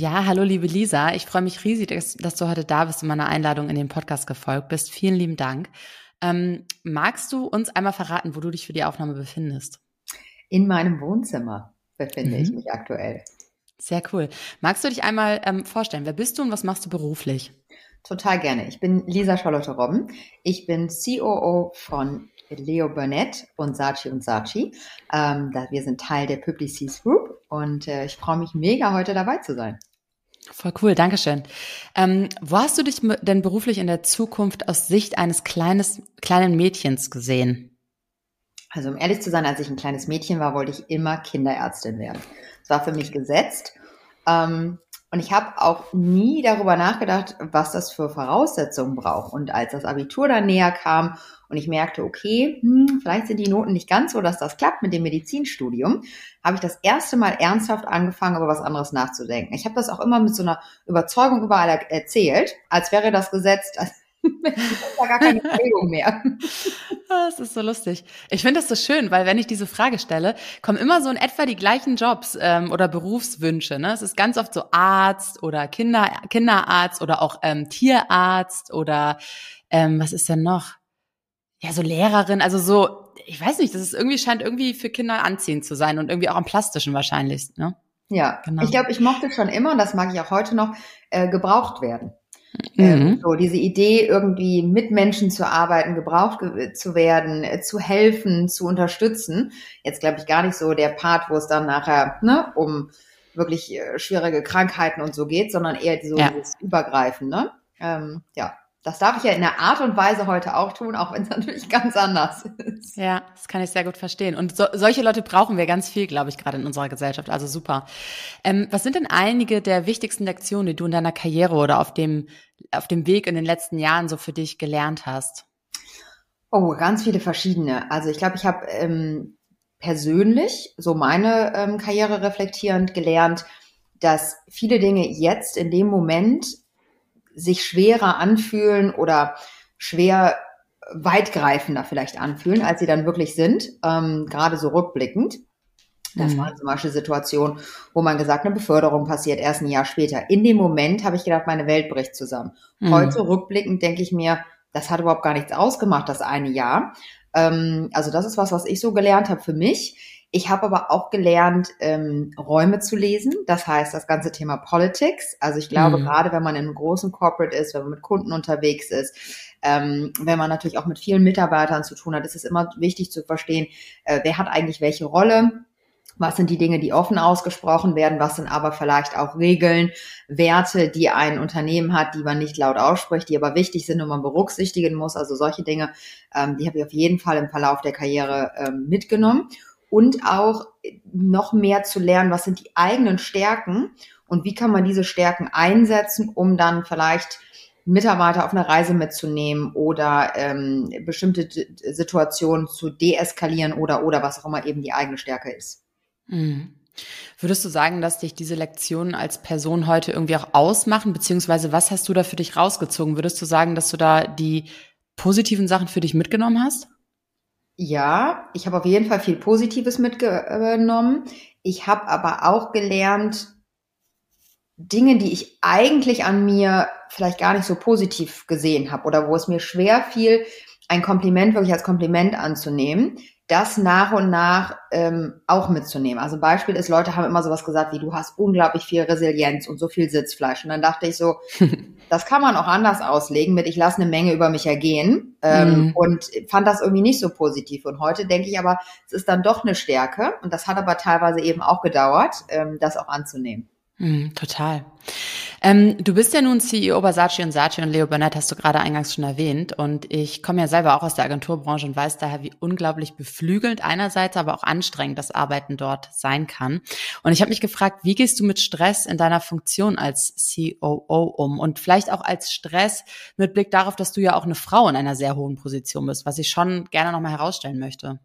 Ja, hallo liebe Lisa. Ich freue mich riesig, dass, dass, du heute da bist und meiner Einladung in den Podcast gefolgt bist. Vielen lieben Dank. Ähm, magst du uns einmal verraten, wo du dich für die Aufnahme befindest? In meinem Wohnzimmer befinde mhm. ich mich aktuell. Sehr cool. Magst du dich einmal ähm, vorstellen? Wer bist du und was machst du beruflich? Total gerne. Ich bin Lisa Charlotte Robben. Ich bin COO von Leo Burnett und Sachi und Sachi. Ähm, wir sind Teil der Publicis Group und äh, ich freue mich mega, heute dabei zu sein. Voll cool, Dankeschön. Ähm, wo hast du dich denn beruflich in der Zukunft aus Sicht eines kleines, kleinen Mädchens gesehen? Also um ehrlich zu sein, als ich ein kleines Mädchen war, wollte ich immer Kinderärztin werden. Das war für mich gesetzt. Ähm, und ich habe auch nie darüber nachgedacht, was das für Voraussetzungen braucht. Und als das Abitur dann näher kam und ich merkte, okay, hm, vielleicht sind die Noten nicht ganz so, dass das klappt mit dem Medizinstudium, habe ich das erste Mal ernsthaft angefangen, über was anderes nachzudenken. Ich habe das auch immer mit so einer Überzeugung überall erzählt, als wäre das gesetzt, als da gar keine Bewegung mehr. Das ist so lustig. Ich finde das so schön, weil wenn ich diese Frage stelle, kommen immer so in etwa die gleichen Jobs ähm, oder Berufswünsche. Ne? Es ist ganz oft so Arzt oder Kinder, Kinderarzt oder auch ähm, Tierarzt oder ähm, was ist denn noch? Ja, so Lehrerin, also so, ich weiß nicht, das ist irgendwie, scheint irgendwie für Kinder anziehend zu sein und irgendwie auch am plastischen wahrscheinlich, ne? Ja, genau. ich glaube, ich mochte schon immer, und das mag ich auch heute noch, äh, gebraucht werden. Ähm, mhm. so diese Idee, irgendwie mit Menschen zu arbeiten, gebraucht zu werden, äh, zu helfen, zu unterstützen. Jetzt glaube ich gar nicht so der Part, wo es dann nachher ne, um wirklich äh, schwierige Krankheiten und so geht, sondern eher so ja. dieses Übergreifende. Ähm, ja, das darf ich ja in der Art und Weise heute auch tun, auch wenn es natürlich ganz anders ist. Ja, das kann ich sehr gut verstehen. Und so, solche Leute brauchen wir ganz viel, glaube ich, gerade in unserer Gesellschaft. Also super. Ähm, was sind denn einige der wichtigsten Lektionen, die du in deiner Karriere oder auf dem, auf dem Weg in den letzten Jahren so für dich gelernt hast? Oh, ganz viele verschiedene. Also ich glaube, ich habe ähm, persönlich so meine ähm, Karriere reflektierend gelernt, dass viele Dinge jetzt in dem Moment sich schwerer anfühlen oder schwer weitgreifender vielleicht anfühlen, als sie dann wirklich sind, ähm, gerade so rückblickend. Das mhm. war zum Beispiel Situation, wo man gesagt, eine Beförderung passiert erst ein Jahr später. In dem Moment habe ich gedacht, meine Welt bricht zusammen. Mhm. Heute rückblickend denke ich mir, das hat überhaupt gar nichts ausgemacht, das eine Jahr. Ähm, also das ist was, was ich so gelernt habe für mich. Ich habe aber auch gelernt, ähm, Räume zu lesen. Das heißt, das ganze Thema Politics. Also ich glaube, mhm. gerade wenn man in einem großen Corporate ist, wenn man mit Kunden unterwegs ist, ähm, wenn man natürlich auch mit vielen Mitarbeitern zu tun hat, ist es immer wichtig zu verstehen, äh, wer hat eigentlich welche Rolle. Was sind die Dinge, die offen ausgesprochen werden? Was sind aber vielleicht auch Regeln, Werte, die ein Unternehmen hat, die man nicht laut ausspricht, die aber wichtig sind und man berücksichtigen muss? Also solche Dinge, ähm, die habe ich auf jeden Fall im Verlauf der Karriere ähm, mitgenommen und auch noch mehr zu lernen, was sind die eigenen Stärken und wie kann man diese Stärken einsetzen, um dann vielleicht Mitarbeiter auf eine Reise mitzunehmen oder ähm, bestimmte Situationen zu deeskalieren oder oder was auch immer eben die eigene Stärke ist. Mhm. Würdest du sagen, dass dich diese Lektionen als Person heute irgendwie auch ausmachen, beziehungsweise was hast du da für dich rausgezogen? Würdest du sagen, dass du da die positiven Sachen für dich mitgenommen hast? Ja, ich habe auf jeden Fall viel Positives mitgenommen. Ich habe aber auch gelernt, Dinge, die ich eigentlich an mir vielleicht gar nicht so positiv gesehen habe oder wo es mir schwer fiel, ein Kompliment wirklich als Kompliment anzunehmen, das nach und nach ähm, auch mitzunehmen. Also Beispiel ist, Leute haben immer sowas gesagt wie, du hast unglaublich viel Resilienz und so viel Sitzfleisch. Und dann dachte ich so, das kann man auch anders auslegen mit, ich lasse eine Menge über mich ergehen ähm, mhm. und fand das irgendwie nicht so positiv. Und heute denke ich aber, es ist dann doch eine Stärke und das hat aber teilweise eben auch gedauert, ähm, das auch anzunehmen. Mhm, total. Ähm, du bist ja nun CEO bei Saatchi und Saatchi und Leo Burnett hast du gerade eingangs schon erwähnt. Und ich komme ja selber auch aus der Agenturbranche und weiß daher, wie unglaublich beflügelnd einerseits, aber auch anstrengend das Arbeiten dort sein kann. Und ich habe mich gefragt, wie gehst du mit Stress in deiner Funktion als COO um? Und vielleicht auch als Stress mit Blick darauf, dass du ja auch eine Frau in einer sehr hohen Position bist, was ich schon gerne nochmal herausstellen möchte.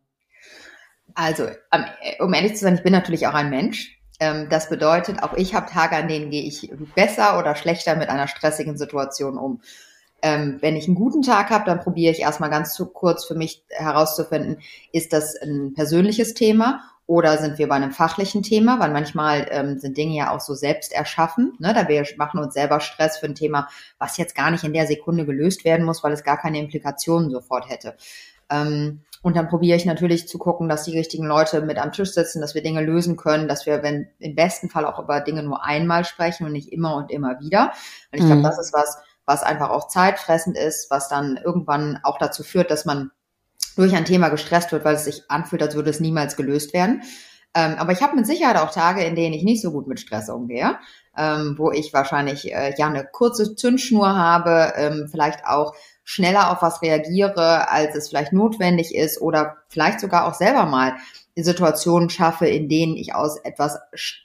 Also, um ehrlich zu sein, ich bin natürlich auch ein Mensch. Ähm, das bedeutet, auch ich habe Tage, an denen gehe ich besser oder schlechter mit einer stressigen Situation um. Ähm, wenn ich einen guten Tag habe, dann probiere ich erstmal ganz zu kurz für mich herauszufinden, ist das ein persönliches Thema oder sind wir bei einem fachlichen Thema? Weil manchmal ähm, sind Dinge ja auch so selbst erschaffen. Ne? Da wir machen uns selber Stress für ein Thema, was jetzt gar nicht in der Sekunde gelöst werden muss, weil es gar keine Implikationen sofort hätte. Ähm, und dann probiere ich natürlich zu gucken, dass die richtigen Leute mit am Tisch sitzen, dass wir Dinge lösen können, dass wir, wenn im besten Fall auch über Dinge nur einmal sprechen und nicht immer und immer wieder. Und ich mhm. glaube, das ist was, was einfach auch zeitfressend ist, was dann irgendwann auch dazu führt, dass man durch ein Thema gestresst wird, weil es sich anfühlt, als würde es niemals gelöst werden. Ähm, aber ich habe mit Sicherheit auch Tage, in denen ich nicht so gut mit Stress umgehe, ähm, wo ich wahrscheinlich äh, ja eine kurze Zündschnur habe, ähm, vielleicht auch schneller auf was reagiere, als es vielleicht notwendig ist oder vielleicht sogar auch selber mal Situationen schaffe, in denen ich aus etwas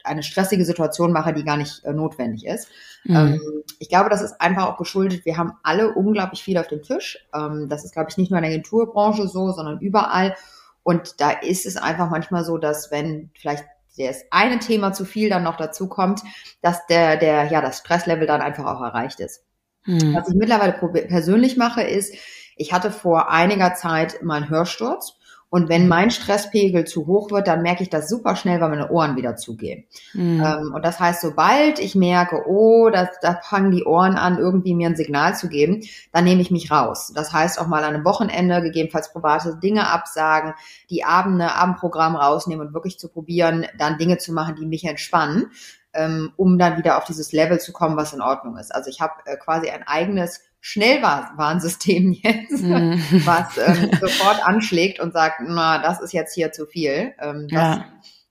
eine stressige Situation mache, die gar nicht äh, notwendig ist. Mhm. Ähm, ich glaube, das ist einfach auch geschuldet. Wir haben alle unglaublich viel auf dem Tisch. Ähm, das ist, glaube ich, nicht nur in der Agenturbranche so, sondern überall. Und da ist es einfach manchmal so, dass wenn vielleicht das eine Thema zu viel dann noch dazu kommt, dass der, der, ja, das Stresslevel dann einfach auch erreicht ist. Mhm. Was ich mittlerweile persönlich mache, ist, ich hatte vor einiger Zeit mal einen Hörsturz. Und wenn mein Stresspegel zu hoch wird, dann merke ich das super schnell, weil meine Ohren wieder zugehen. Mhm. Ähm, und das heißt, sobald ich merke, oh, da, da fangen die Ohren an, irgendwie mir ein Signal zu geben, dann nehme ich mich raus. Das heißt auch mal an einem Wochenende gegebenenfalls private Dinge absagen, die Abende, Abendprogramm rausnehmen und wirklich zu probieren, dann Dinge zu machen, die mich entspannen ähm, um dann wieder auf dieses Level zu kommen, was in Ordnung ist. Also ich habe äh, quasi ein eigenes Schnellwarnsystem jetzt, mhm. was ähm, sofort anschlägt und sagt, na, das ist jetzt hier zu viel. Ähm, das, ja.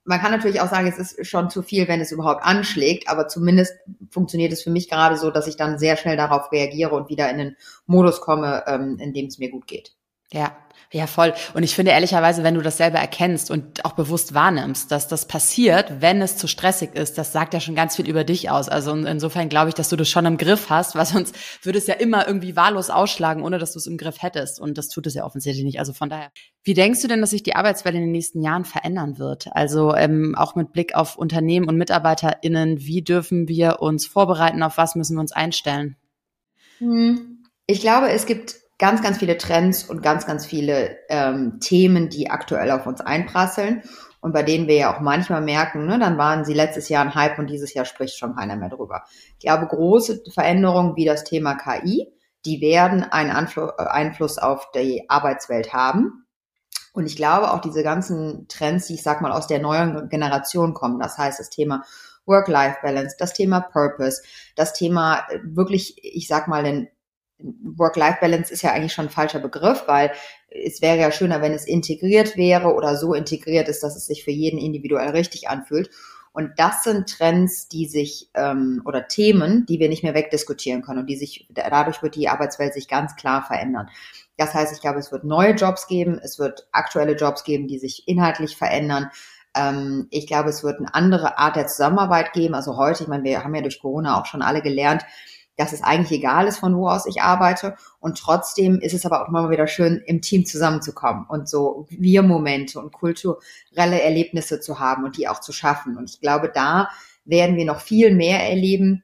Man kann natürlich auch sagen, es ist schon zu viel, wenn es überhaupt anschlägt, aber zumindest funktioniert es für mich gerade so, dass ich dann sehr schnell darauf reagiere und wieder in den Modus komme, ähm, in dem es mir gut geht. Ja, ja, voll. Und ich finde ehrlicherweise, wenn du das selber erkennst und auch bewusst wahrnimmst, dass das passiert, wenn es zu stressig ist, das sagt ja schon ganz viel über dich aus. Also insofern glaube ich, dass du das schon im Griff hast, weil sonst würde es ja immer irgendwie wahllos ausschlagen, ohne dass du es im Griff hättest. Und das tut es ja offensichtlich nicht. Also von daher. Wie denkst du denn, dass sich die Arbeitswelt in den nächsten Jahren verändern wird? Also ähm, auch mit Blick auf Unternehmen und MitarbeiterInnen, wie dürfen wir uns vorbereiten? Auf was müssen wir uns einstellen? Hm. Ich glaube, es gibt ganz, ganz viele Trends und ganz, ganz viele ähm, Themen, die aktuell auf uns einprasseln und bei denen wir ja auch manchmal merken, ne, dann waren sie letztes Jahr ein Hype und dieses Jahr spricht schon keiner mehr drüber. Ich glaube, große Veränderungen wie das Thema KI, die werden einen Anfl äh, Einfluss auf die Arbeitswelt haben. Und ich glaube auch diese ganzen Trends, die ich sag mal aus der neuen Generation kommen, das heißt das Thema Work-Life-Balance, das Thema Purpose, das Thema äh, wirklich, ich sag mal, den Work-Life-Balance ist ja eigentlich schon ein falscher Begriff, weil es wäre ja schöner, wenn es integriert wäre oder so integriert ist, dass es sich für jeden individuell richtig anfühlt. Und das sind Trends, die sich ähm, oder Themen, die wir nicht mehr wegdiskutieren können und die sich dadurch wird die Arbeitswelt sich ganz klar verändern. Das heißt, ich glaube, es wird neue Jobs geben, es wird aktuelle Jobs geben, die sich inhaltlich verändern. Ähm, ich glaube, es wird eine andere Art der Zusammenarbeit geben. Also heute, ich meine, wir haben ja durch Corona auch schon alle gelernt, dass es eigentlich egal ist, von wo aus ich arbeite. Und trotzdem ist es aber auch immer wieder schön, im Team zusammenzukommen und so Wir-Momente und kulturelle Erlebnisse zu haben und die auch zu schaffen. Und ich glaube, da werden wir noch viel mehr erleben,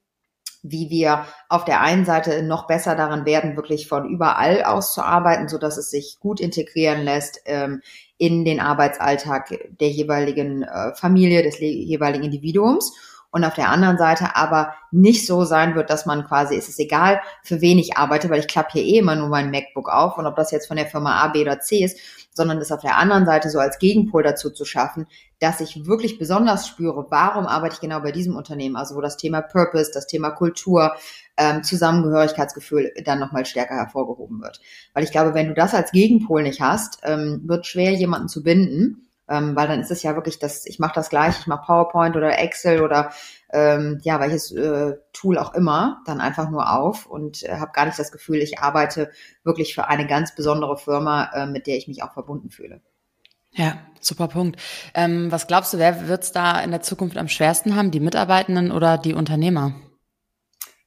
wie wir auf der einen Seite noch besser daran werden, wirklich von überall aus zu arbeiten, so dass es sich gut integrieren lässt ähm, in den Arbeitsalltag der jeweiligen äh, Familie, des jeweiligen Individuums und auf der anderen Seite aber nicht so sein wird, dass man quasi, ist es egal, für wen ich arbeite, weil ich klappe hier eh immer nur mein MacBook auf und ob das jetzt von der Firma A, B oder C ist, sondern es auf der anderen Seite so als Gegenpol dazu zu schaffen, dass ich wirklich besonders spüre, warum arbeite ich genau bei diesem Unternehmen, also wo das Thema Purpose, das Thema Kultur, ähm, Zusammengehörigkeitsgefühl dann nochmal stärker hervorgehoben wird. Weil ich glaube, wenn du das als Gegenpol nicht hast, ähm, wird schwer, jemanden zu binden Ähm, weil dann ist es ja wirklich das, ich mache das gleich, ich mache PowerPoint oder Excel oder ähm, ja, welches äh, Tool auch immer, dann einfach nur auf und äh, habe gar nicht das Gefühl, ich arbeite wirklich für eine ganz besondere Firma, äh, mit der ich mich auch verbunden fühle. Ja, super Punkt. Ähm, was glaubst du, wer wird es da in der Zukunft am schwersten haben, die Mitarbeitenden oder die Unternehmer?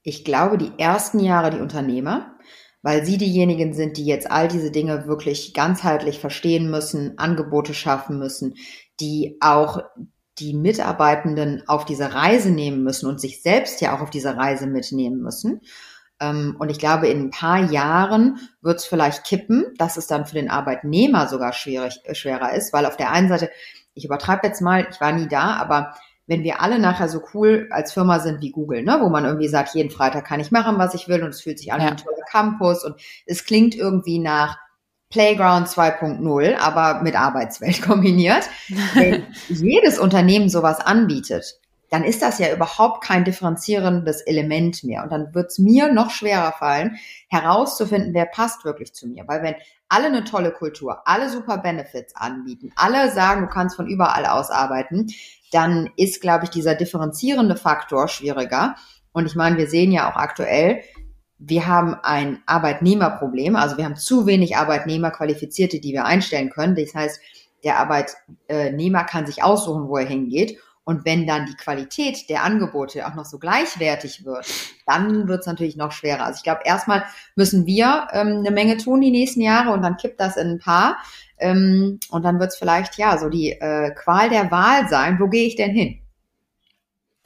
Ich glaube, die ersten Jahre die Unternehmer, weil sie diejenigen sind, die jetzt all diese Dinge wirklich ganzheitlich verstehen müssen, Angebote schaffen müssen, die auch die Mitarbeitenden auf diese Reise nehmen müssen und sich selbst ja auch auf diese Reise mitnehmen müssen. Ähm, und ich glaube, in ein paar Jahren wird es vielleicht kippen, dass es dann für den Arbeitnehmer sogar schwierig, äh, schwerer ist, weil auf der einen Seite, ich übertreibe jetzt mal, ich war nie da, aber wenn wir alle nachher so cool als Firma sind wie Google, ne, wo man irgendwie sagt, jeden Freitag kann ich machen, was ich will und es fühlt sich an ja. wie ein toller Campus und es klingt irgendwie nach Playground 2.0, aber mit Arbeitswelt kombiniert. Wenn jedes Unternehmen sowas anbietet, dann ist das ja überhaupt kein differenzierendes Element mehr. Und dann wird es mir noch schwerer fallen, herauszufinden, wer passt wirklich zu mir. Weil wenn alle eine tolle Kultur, alle super Benefits anbieten, alle sagen, du kannst von überall aus arbeiten, dann ist, glaube ich, dieser differenzierende Faktor schwieriger. Und ich meine, wir sehen ja auch aktuell, wir haben ein Arbeitnehmerproblem. Also wir haben zu wenig Arbeitnehmer, Qualifizierte, die wir einstellen können. Das heißt, der Arbeitnehmer kann sich aussuchen, wo er hingeht. Und wenn dann die Qualität der Angebote auch noch so gleichwertig wird, dann wird es natürlich noch schwerer. Also ich glaube, erstmal müssen wir ähm, eine Menge tun die nächsten Jahre und dann kippt das in ein paar. Ähm, und dann wird es vielleicht ja so die äh, Qual der Wahl sein, wo gehe ich denn hin?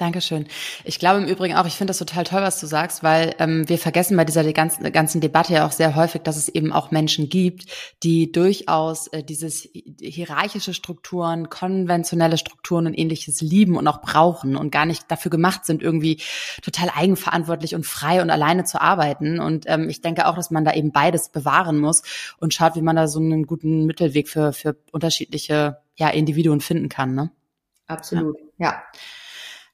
Dankeschön. Ich glaube im Übrigen auch, ich finde das total toll, was du sagst, weil ähm, wir vergessen bei dieser ganzen, ganzen Debatte ja auch sehr häufig, dass es eben auch Menschen gibt, die durchaus äh, dieses hierarchische Strukturen, konventionelle Strukturen und ähnliches lieben und auch brauchen und gar nicht dafür gemacht sind, irgendwie total eigenverantwortlich und frei und alleine zu arbeiten. Und ähm, ich denke auch, dass man da eben beides bewahren muss und schaut, wie man da so einen guten Mittelweg für, für unterschiedliche ja, Individuen finden kann. Ne? Absolut, ja. ja.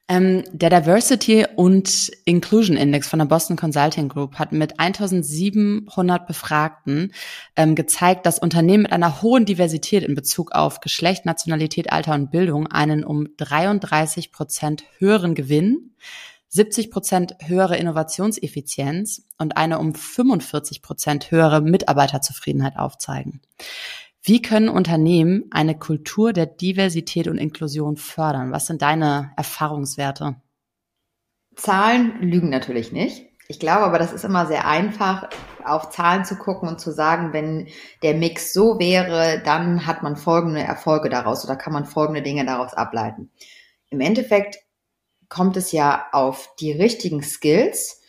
Ähm, der Diversity und Inclusion Index von der Boston Consulting Group hat mit 1700 Befragten ähm, gezeigt, dass Unternehmen mit einer hohen Diversität in Bezug auf Geschlecht, Nationalität, Alter und Bildung einen um 33 Prozent höheren Gewinn, 70 Prozent höhere Innovationseffizienz und eine um 45 Prozent höhere Mitarbeiterzufriedenheit aufzeigen. Wie können Unternehmen eine Kultur der Diversität und Inklusion fördern? Was sind deine Erfahrungswerte? Zahlen lügen natürlich nicht. Ich glaube aber, das ist immer sehr einfach, auf Zahlen zu gucken und zu sagen, wenn der Mix so wäre, dann hat man folgende Erfolge daraus oder kann man folgende Dinge daraus ableiten. Im Endeffekt kommt es ja auf die richtigen Skills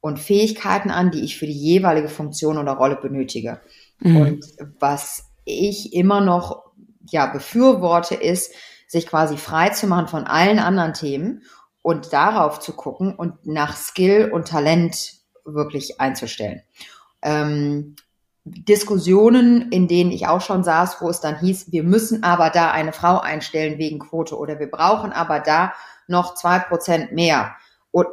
und Fähigkeiten an, die ich für die jeweilige Funktion oder Rolle benötige. Mhm. Und was ich immer noch ja befürworte, ist, sich quasi frei zu machen von allen anderen Themen und darauf zu gucken und nach Skill und Talent wirklich einzustellen. Ähm, Diskussionen, in denen ich auch schon saß, wo es dann hieß, wir müssen aber da eine Frau einstellen wegen Quote oder wir brauchen aber da noch zwei Prozent mehr. Und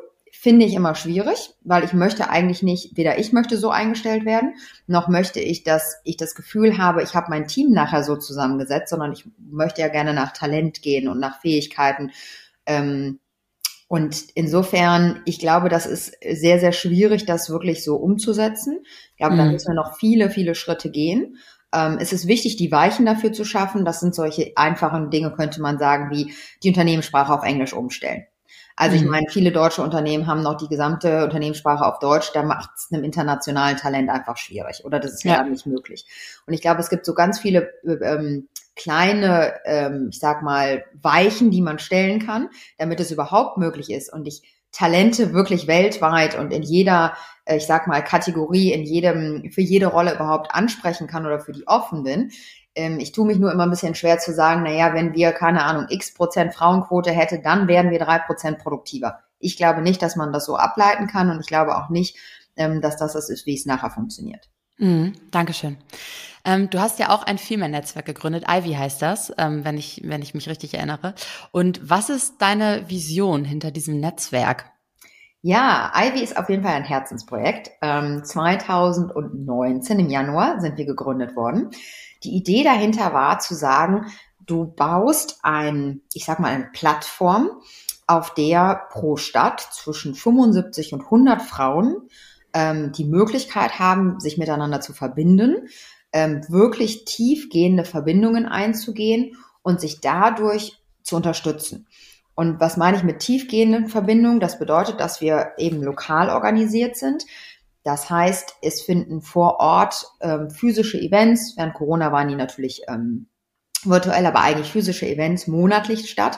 finde ich immer schwierig, weil ich möchte eigentlich nicht, weder ich möchte so eingestellt werden, noch möchte ich, dass ich das Gefühl habe, ich habe mein Team nachher so zusammengesetzt, sondern ich möchte ja gerne nach Talent gehen und nach Fähigkeiten. Ähm, und insofern, ich glaube, das ist sehr, sehr schwierig, das wirklich so umzusetzen. Ich glaube, mhm. da müssen wir noch viele, viele Schritte gehen. Ähm, es ist wichtig, die Weichen dafür zu schaffen. Das sind solche einfachen Dinge, könnte man sagen, wie die Unternehmenssprache auf Englisch umstellen. Also ich mhm. meine, viele deutsche Unternehmen haben noch die gesamte Unternehmenssprache auf Deutsch, da macht es einem internationalen Talent einfach schwierig oder das ist ja, nicht möglich. Und ich glaube, es gibt so ganz viele ähm, kleine, ähm, ich sag mal, Weichen, die man stellen kann, damit es überhaupt möglich ist und ich Talente wirklich weltweit und in jeder, äh, ich sag mal, Kategorie, in jedem, für jede Rolle überhaupt ansprechen kann oder für die offen bin ich tue mich nur immer ein bisschen schwer zu sagen, naja, wenn wir, keine Ahnung, x Prozent Frauenquote hätte, dann wären wir drei Prozent produktiver. Ich glaube nicht, dass man das so ableiten kann und ich glaube auch nicht, ähm, dass das das ist, wie es nachher funktioniert. Mhm, Dankeschön. Ähm, du hast ja auch ein Female-Netzwerk gegründet, Ivy heißt das, ähm, wenn, ich, wenn ich mich richtig erinnere. Und was ist deine Vision hinter diesem Netzwerk? Ja, Ivy ist auf jeden Fall ein Herzensprojekt. Ähm, 2019 im Januar sind wir gegründet worden. Die Idee dahinter war zu sagen, du baust ein, ich sag mal, eine Plattform, auf der pro Stadt zwischen 75 und 100 Frauen ähm, die Möglichkeit haben, sich miteinander zu verbinden, ähm, wirklich tiefgehende Verbindungen einzugehen und sich dadurch zu unterstützen. Und was meine ich mit tiefgehenden Verbindungen? Das bedeutet, dass wir eben lokal organisiert sind. Das heißt, es finden vor Ort ähm, physische Events, während Corona waren die natürlich ähm, virtuell, aber eigentlich physische Events monatlich statt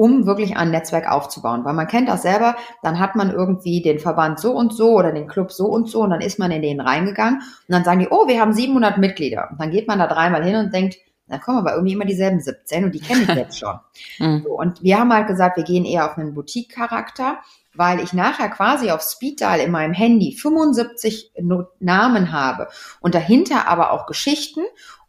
um wirklich ein Netzwerk aufzubauen. Weil man kennt das selber, dann hat man irgendwie den Verband so und so oder den Club so und so und dann ist man in den reingegangen und dann sagen die, oh, wir haben 700 Mitglieder. Und dann geht man da dreimal hin und denkt, da kommen aber irgendwie immer dieselben 17 und die kenne ich jetzt schon. mhm. so, und wir haben halt gesagt, wir gehen eher auf einen Boutique-Charakter, weil ich nachher quasi auf Speed Dial in meinem Handy 75 Namen habe und dahinter aber auch Geschichten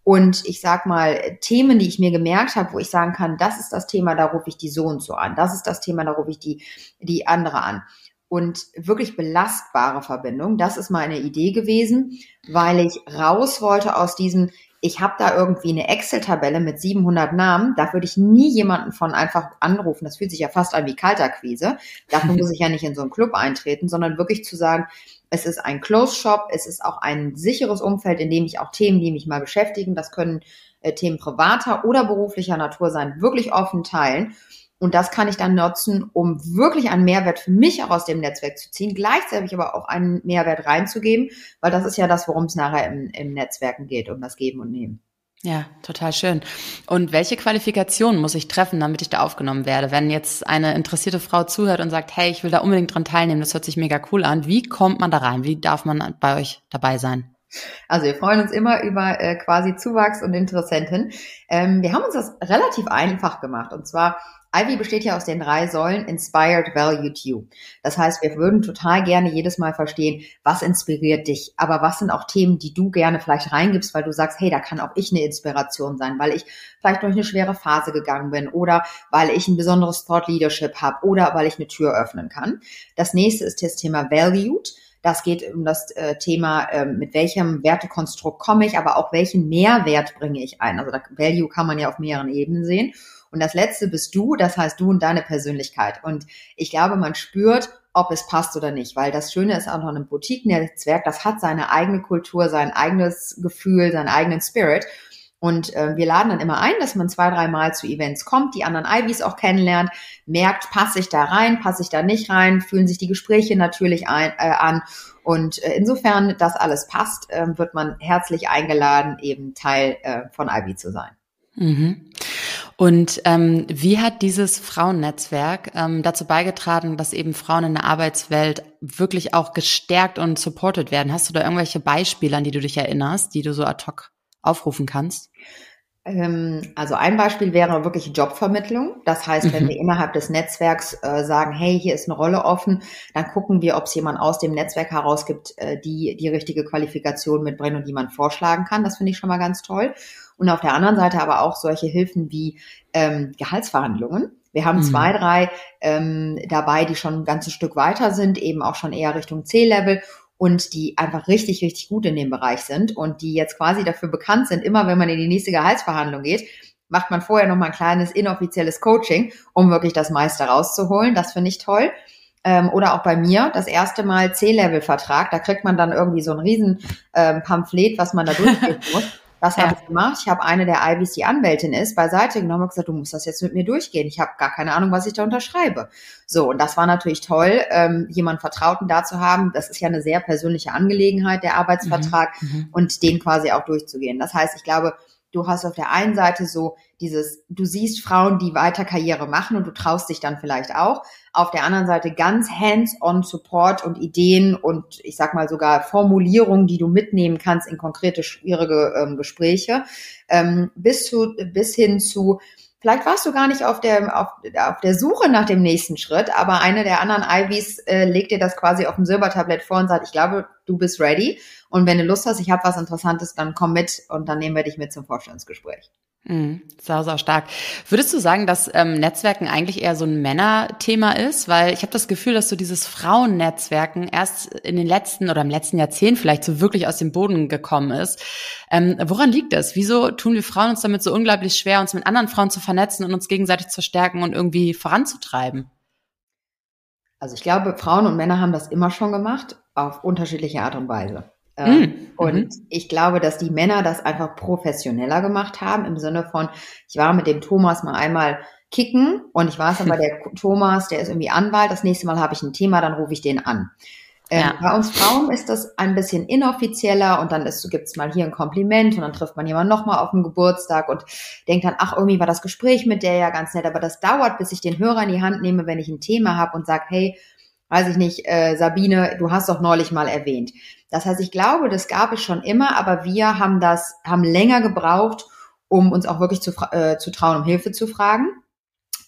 und ich sag mal, Themen, die ich mir gemerkt habe, wo ich sagen kann, das ist das Thema, da rufe ich die so und so an. Das ist das Thema, da rufe ich die, die andere an. Und wirklich belastbare Verbindung, das ist meine Idee gewesen, weil ich raus wollte aus diesem, ich habe da irgendwie eine Excel-Tabelle mit 700 Namen, da würde ich nie jemanden von einfach anrufen. Das fühlt sich ja fast an wie Kalterquise. Dafür muss ich ja nicht in so einen Club eintreten, sondern wirklich zu sagen, es ist ein Close Shop, es ist auch ein sicheres Umfeld, in dem ich auch Themen, die mich mal beschäftigen, das können äh, Themen privater oder beruflicher Natur sein, wirklich offen teilen. Und das kann ich dann nutzen, um wirklich einen Mehrwert für mich auch aus dem Netzwerk zu ziehen, gleichzeitig aber auch einen Mehrwert reinzugeben, weil das ist ja das, worum es nachher im, im Netzwerken geht, um das Geben und Nehmen. Ja, total schön. Und welche Qualifikationen muss ich treffen, damit ich da aufgenommen werde? Wenn jetzt eine interessierte Frau zuhört und sagt, hey, ich will da unbedingt dran teilnehmen, das hört sich mega cool an. Wie kommt man da rein? Wie darf man bei euch dabei sein? Also wir freuen uns immer über äh, quasi Zuwachs und Interessenten. Ähm, wir haben uns das relativ einfach gemacht. Und zwar Ivy besteht ja aus den drei Säulen Inspired, Valued You. Das heißt, wir würden total gerne jedes Mal verstehen, was inspiriert dich, aber was sind auch Themen, die du gerne vielleicht reingibst, weil du sagst, hey, da kann auch ich eine Inspiration sein, weil ich vielleicht durch eine schwere Phase gegangen bin oder weil ich ein besonderes Thought Leadership habe oder weil ich eine Tür öffnen kann. Das nächste ist das Thema Valued. Das geht um das äh, Thema, äh, mit welchem Wertekonstrukt komme ich, aber auch welchen Mehrwert bringe ich ein. Also Value kann man ja auf mehreren Ebenen sehen. Und das letzte bist du, das heißt du und deine Persönlichkeit. Und ich glaube, man spürt, ob es passt oder nicht, weil das Schöne ist auch noch ein Boutique-Netzwerk, das hat seine eigene Kultur, sein eigenes Gefühl, seinen eigenen Spirit. Und äh, wir laden dann immer ein, dass man zwei, dreimal zu Events kommt, die anderen Ivys auch kennenlernt, merkt, passe ich da rein, passe ich da nicht rein, fühlen sich die Gespräche natürlich ein, äh, an. Und äh, insofern das alles passt, äh, wird man herzlich eingeladen, eben Teil äh, von Ivy zu sein. Mhm. Und ähm, wie hat dieses Frauennetzwerk ähm, dazu beigetragen, dass eben Frauen in der Arbeitswelt wirklich auch gestärkt und supported werden? Hast du da irgendwelche Beispiele, an die du dich erinnerst, die du so ad hoc aufrufen kannst? Ähm, also ein Beispiel wäre wirklich Jobvermittlung. Das heißt, wenn mhm. wir innerhalb des Netzwerks äh, sagen, hey, hier ist eine Rolle offen, dann gucken wir, ob es jemand aus dem Netzwerk heraus gibt, äh, die die richtige Qualifikation mitbringen und die man vorschlagen kann. Das finde ich schon mal ganz toll. Und auf der anderen Seite aber auch solche Hilfen wie ähm, Gehaltsverhandlungen. Wir haben mhm. zwei, drei ähm, dabei, die schon ein ganzes Stück weiter sind, eben auch schon eher Richtung C-Level und die einfach richtig, richtig gut in dem Bereich sind und die jetzt quasi dafür bekannt sind, immer wenn man in die nächste Gehaltsverhandlung geht, macht man vorher noch mal ein kleines inoffizielles Coaching, um wirklich das meiste rauszuholen. Das finde ich toll. Ähm, oder auch bei mir, das erste Mal C-Level-Vertrag, da kriegt man dann irgendwie so ein riesen ähm, Pamphlet, was man da durchgehen muss. Was ja. habe ich gemacht? Ich habe eine der Ibis, die Anwältin ist, beiseite genommen und gesagt, du musst das jetzt mit mir durchgehen. Ich habe gar keine Ahnung, was ich da unterschreibe. So, und das war natürlich toll, ähm, jemand Vertrauten da zu haben. Das ist ja eine sehr persönliche Angelegenheit, der Arbeitsvertrag, mhm. mhm. und den quasi auch durchzugehen. Das heißt, ich glaube, du hast auf der einen Seite so dieses, du siehst Frauen, die weiter Karriere machen und du traust dich dann vielleicht auch. Auf der anderen Seite ganz hands-on Support und Ideen und ich sag mal sogar Formulierungen, die du mitnehmen kannst in konkrete schwierige ähm, Gespräche, ähm, bis zu, bis hin zu, Vielleicht warst du gar nicht auf der, auf, auf der Suche nach dem nächsten Schritt, aber eine der anderen Ivys äh, legt dir das quasi auf dem Silbertablett vor und sagt, ich glaube, du bist ready. Und wenn du Lust hast, ich habe was Interessantes, dann komm mit und dann nehmen wir dich mit zum Vorstellungsgespräch. Mhm, sau, sau stark. Würdest du sagen, dass ähm, Netzwerken eigentlich eher so ein Männerthema ist? Weil ich habe das Gefühl, dass so dieses Frauennetzwerken erst in den letzten oder im letzten Jahrzehnt vielleicht so wirklich aus dem Boden gekommen ist. Ähm, woran liegt das? Wieso tun wir Frauen uns damit so unglaublich schwer, uns mit anderen Frauen zu vernetzen und uns gegenseitig zu stärken und irgendwie voranzutreiben? Also ich glaube, Frauen und Männer haben das immer schon gemacht, auf unterschiedliche Art und Weise. Ähm, mm, und mhm. ich glaube, dass die Männer das einfach professioneller gemacht haben, im Sinne von, ich war mit dem Thomas mal einmal kicken und ich weiß aber, der Thomas, der ist irgendwie Anwalt, das nächste Mal habe ich ein Thema, dann rufe ich den an. Ähm, ja. Bei uns Frauen ist das ein bisschen inoffizieller und dann gibt es mal hier ein Kompliment und dann trifft man jemanden nochmal auf dem Geburtstag und denkt dann, ach, irgendwie war das Gespräch mit der ja ganz nett, aber das dauert, bis ich den Hörer in die Hand nehme, wenn ich ein Thema habe und sage, hey, weiß ich nicht, äh, Sabine, du hast doch neulich mal erwähnt. Das heißt, ich glaube, das gab es schon immer, aber wir haben das, haben länger gebraucht, um uns auch wirklich zu, äh, zu trauen, um Hilfe zu fragen.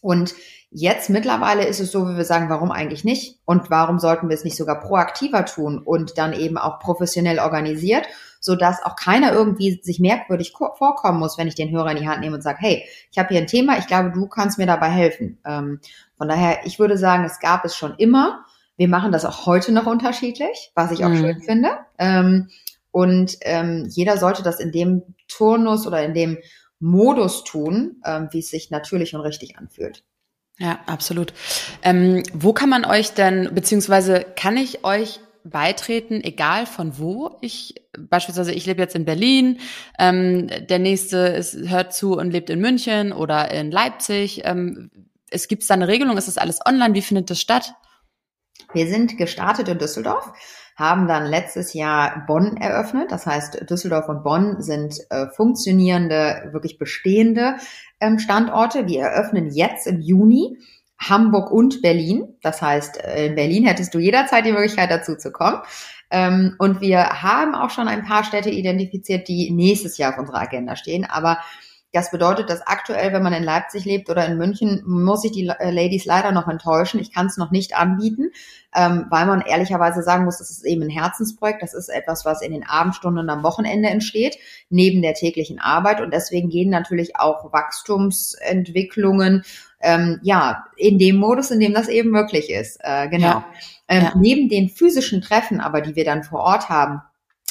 Und jetzt mittlerweile ist es so, wie wir sagen, warum eigentlich nicht? Und warum sollten wir es nicht sogar proaktiver tun und dann eben auch professionell organisiert, so dass auch keiner irgendwie sich merkwürdig vorkommen muss, wenn ich den Hörer in die Hand nehme und sage, hey, ich habe hier ein Thema, ich glaube, du kannst mir dabei helfen. Ähm, von daher, ich würde sagen, es gab es schon immer. Wir machen das auch heute noch unterschiedlich, was ich auch mhm. schön finde. Ähm, und ähm, jeder sollte das in dem Turnus oder in dem Modus tun, ähm, wie es sich natürlich und richtig anfühlt. Ja, absolut. Ähm, wo kann man euch denn, beziehungsweise kann ich euch beitreten, egal von wo. Ich beispielsweise, ich lebe jetzt in Berlin, ähm, der nächste ist, hört zu und lebt in München oder in Leipzig. Ähm, es gibt da eine Regelung, ist das alles online? Wie findet das statt? Wir sind gestartet in Düsseldorf, haben dann letztes Jahr Bonn eröffnet. Das heißt, Düsseldorf und Bonn sind äh, funktionierende, wirklich bestehende ähm, Standorte. Wir eröffnen jetzt im Juni Hamburg und Berlin. Das heißt, äh, in Berlin hättest du jederzeit die Möglichkeit dazu zu kommen. Ähm, und wir haben auch schon ein paar Städte identifiziert, die nächstes Jahr auf unserer Agenda stehen. Aber das bedeutet, dass aktuell, wenn man in Leipzig lebt oder in München, muss ich die äh, Ladies leider noch enttäuschen. Ich kann es noch nicht anbieten, ähm, weil man ehrlicherweise sagen muss, das ist eben ein Herzensprojekt. Das ist etwas, was in den Abendstunden und am Wochenende entsteht, neben der täglichen Arbeit. Und deswegen gehen natürlich auch Wachstumsentwicklungen ähm, ja, in dem Modus, in dem das eben möglich ist. Äh, genau. Ja. Ähm, ja. Neben den physischen Treffen aber, die wir dann vor Ort haben,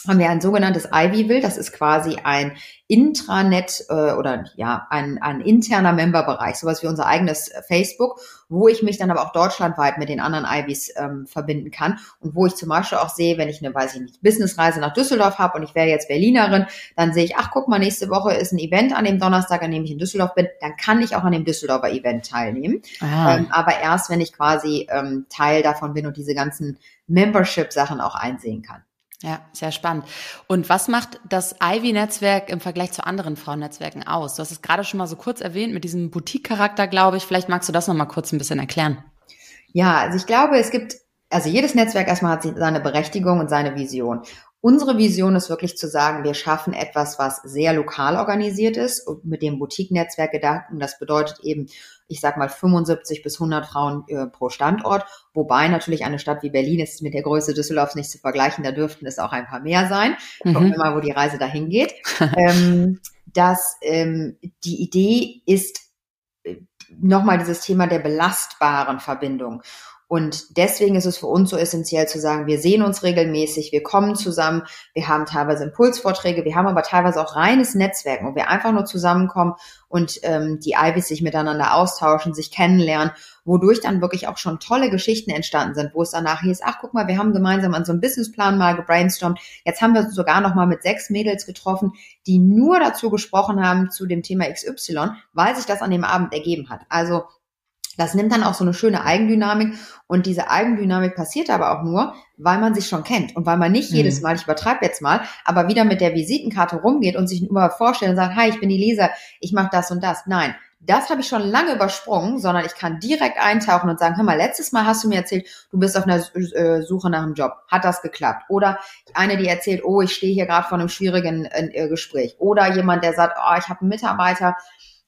haben wir ein sogenanntes Ivyville. Das ist quasi ein Intranet äh, oder ja ein, ein interner Memberbereich, sowas wie unser eigenes Facebook, wo ich mich dann aber auch deutschlandweit mit den anderen Ivys ähm, verbinden kann und wo ich zum Beispiel auch sehe, wenn ich eine, weiß ich nicht, Businessreise nach Düsseldorf habe und ich wäre jetzt Berlinerin, dann sehe ich, ach guck mal, nächste Woche ist ein Event an dem Donnerstag, an dem ich in Düsseldorf bin, dann kann ich auch an dem Düsseldorfer Event teilnehmen. Ah. Ähm, aber erst, wenn ich quasi ähm, Teil davon bin und diese ganzen Membership-Sachen auch einsehen kann. Ja, sehr spannend. Und was macht das Ivy-Netzwerk im Vergleich zu anderen Frauennetzwerken aus? Du hast es gerade schon mal so kurz erwähnt mit diesem Boutique-Charakter, glaube ich. Vielleicht magst du das noch mal kurz ein bisschen erklären. Ja, also ich glaube, es gibt, also jedes Netzwerk erstmal hat seine Berechtigung und seine Vision. Unsere Vision ist wirklich zu sagen, wir schaffen etwas, was sehr lokal organisiert ist und mit dem Boutique-Netzwerk gedacht. Und das bedeutet eben, ich sag mal 75 bis 100 Frauen äh, pro Standort. Wobei natürlich eine Stadt wie Berlin ist mit der Größe Düsseldorfs nicht zu vergleichen. Da dürften es auch ein paar mehr sein. Mhm. Gucken wir mal, wo die Reise dahin geht. ähm, dass ähm, die Idee ist, äh, nochmal dieses Thema der belastbaren Verbindung. Und deswegen ist es für uns so essentiell zu sagen, wir sehen uns regelmäßig, wir kommen zusammen, wir haben teilweise Impulsvorträge, wir haben aber teilweise auch reines Netzwerken, wo wir einfach nur zusammenkommen und ähm, die Ivys sich miteinander austauschen, sich kennenlernen, wodurch dann wirklich auch schon tolle Geschichten entstanden sind, wo es danach hieß, ach guck mal, wir haben gemeinsam an so einem Businessplan mal gebrainstormt. Jetzt haben wir sogar noch mal mit sechs Mädels getroffen, die nur dazu gesprochen haben zu dem Thema XY, weil sich das an dem Abend ergeben hat. Also das nimmt dann auch so eine schöne Eigendynamik und diese Eigendynamik passiert aber auch nur, weil man sich schon kennt und weil man nicht mhm. jedes Mal, ich übertreibe jetzt mal, aber wieder mit der Visitenkarte rumgeht und sich immer vorstellt und sagt, hi, ich bin die Leser, ich mache das und das. Nein, das habe ich schon lange übersprungen, sondern ich kann direkt eintauchen und sagen, hör mal, letztes Mal hast du mir erzählt, du bist auf einer äh, Suche nach einem Job. Hat das geklappt? Oder eine, die erzählt, oh, ich stehe hier gerade vor einem schwierigen äh, Gespräch. Oder jemand, der sagt, oh, ich habe einen Mitarbeiter,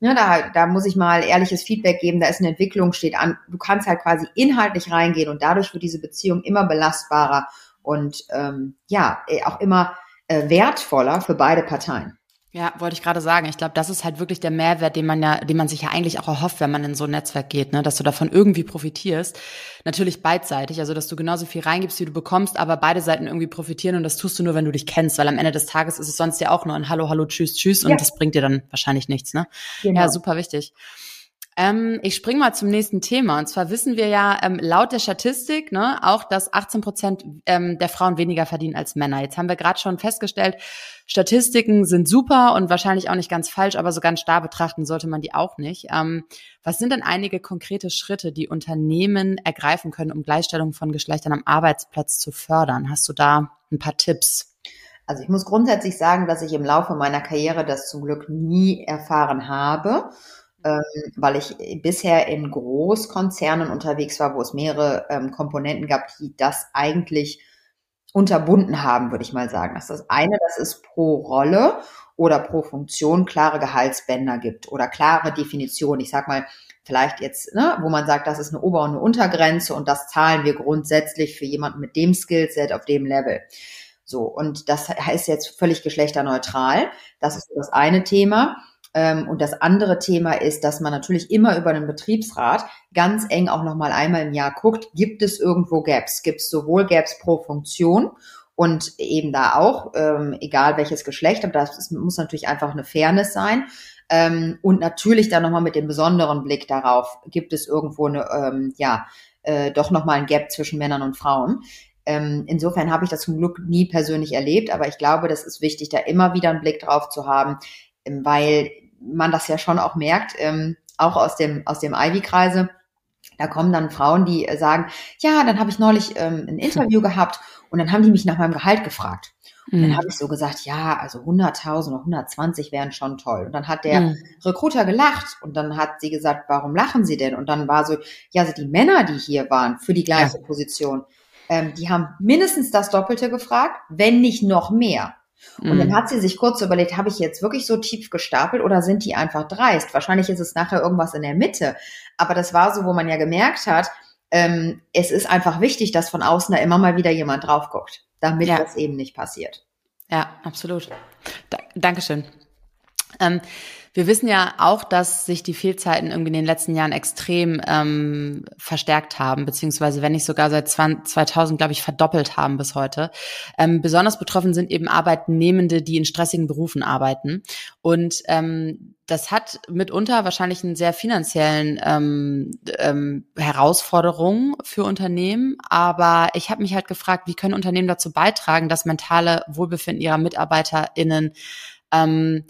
Ne, da, da muss ich mal ehrliches Feedback geben, da ist eine Entwicklung, steht an. Du kannst halt quasi inhaltlich reingehen und dadurch wird diese Beziehung immer belastbarer und ähm, ja, auch immer äh, wertvoller für beide Parteien. Ja, wollte ich gerade sagen. Ich glaube, das ist halt wirklich der Mehrwert, den man ja, den man sich ja eigentlich auch erhofft, wenn man in so ein Netzwerk geht, ne? dass du davon irgendwie profitierst. Natürlich beidseitig, also dass du genauso viel reingibst, wie du bekommst, aber beide Seiten irgendwie profitieren und das tust du nur, wenn du dich kennst, weil am Ende des Tages ist es sonst ja auch nur ein Hallo, Hallo, Tschüss, Tschüss und ja. das bringt dir dann wahrscheinlich nichts, ne? Genau. Ja, super wichtig. Ähm, ich spring mal zum nächsten Thema. Und zwar wissen wir ja ähm, laut der Statistik ne, auch, dass 18 Prozent ähm, der Frauen weniger verdienen als Männer. Jetzt haben wir gerade schon festgestellt, Statistiken sind super und wahrscheinlich auch nicht ganz falsch, aber so ganz starr betrachten sollte man die auch nicht. Ähm, was sind denn einige konkrete Schritte, die Unternehmen ergreifen können, um Gleichstellung von Geschlechtern am Arbeitsplatz zu fördern? Hast du da ein paar Tipps? Also ich muss grundsätzlich sagen, dass ich im Laufe meiner Karriere das zum Glück nie erfahren habe weil ich bisher in Großkonzernen unterwegs war, wo es mehrere ähm, Komponenten gab, die das eigentlich unterbunden haben, würde ich mal sagen. Das ist das eine, dass es pro Rolle oder pro Funktion klare Gehaltsbänder gibt oder klare Definitionen. Ich sag mal, vielleicht jetzt, ne, wo man sagt, das ist eine Ober- und eine Untergrenze und das zahlen wir grundsätzlich für jemanden mit dem Skillset auf dem Level. So, und das heißt jetzt völlig geschlechterneutral. Das ist das eine Thema. Ähm, und das andere Thema ist, dass man natürlich immer über einen Betriebsrat ganz eng auch nochmal einmal im Jahr guckt, gibt es irgendwo Gaps? Gibt es sowohl Gaps pro Funktion und eben da auch, ähm, egal welches Geschlecht, aber das muss natürlich einfach eine Fairness sein. Ähm, und natürlich dann nochmal mit dem besonderen Blick darauf, gibt es irgendwo eine, ähm, ja, äh, doch nochmal ein Gap zwischen Männern und Frauen. Ähm, insofern habe ich das zum Glück nie persönlich erlebt, aber ich glaube, das ist wichtig, da immer wieder einen Blick drauf zu haben, weil man das ja schon auch merkt, ähm, auch aus dem, aus dem Ivy-Kreise. Da kommen dann Frauen, die äh, sagen, ja, dann habe ich neulich ähm, ein Interview gehabt und dann haben die mich nach meinem Gehalt gefragt. Und dann mhm. habe ich so gesagt, ja, also 100.000 oder 120 wären schon toll. Und dann hat der mhm. Recruiter gelacht und dann hat sie gesagt, warum lachen Sie denn? Und dann war so, ja, also die Männer, die hier waren für die gleiche ja. Position, ähm, die haben mindestens das Doppelte gefragt, wenn nicht noch mehr. Und dann mhm. hat sie sich kurz überlegt, habe ich jetzt wirklich so tief gestapelt oder sind die einfach dreist? Wahrscheinlich ist es nachher irgendwas in der Mitte. Aber das war so, wo man ja gemerkt hat, ähm, es ist einfach wichtig, dass von außen da immer mal wieder jemand drauf guckt, damit ja. das eben nicht passiert. Ja, absolut. Da Dankeschön. Ähm, wir wissen ja auch, dass sich die Fehlzeiten irgendwie in den letzten Jahren extrem ähm, verstärkt haben, beziehungsweise wenn nicht sogar seit 2000, glaube ich, verdoppelt haben bis heute. Ähm, besonders betroffen sind eben Arbeitnehmende, die in stressigen Berufen arbeiten. Und ähm, das hat mitunter wahrscheinlich einen sehr finanziellen ähm, ähm, Herausforderungen für Unternehmen. Aber ich habe mich halt gefragt, wie können Unternehmen dazu beitragen, das mentale Wohlbefinden ihrer MitarbeiterInnen ähm,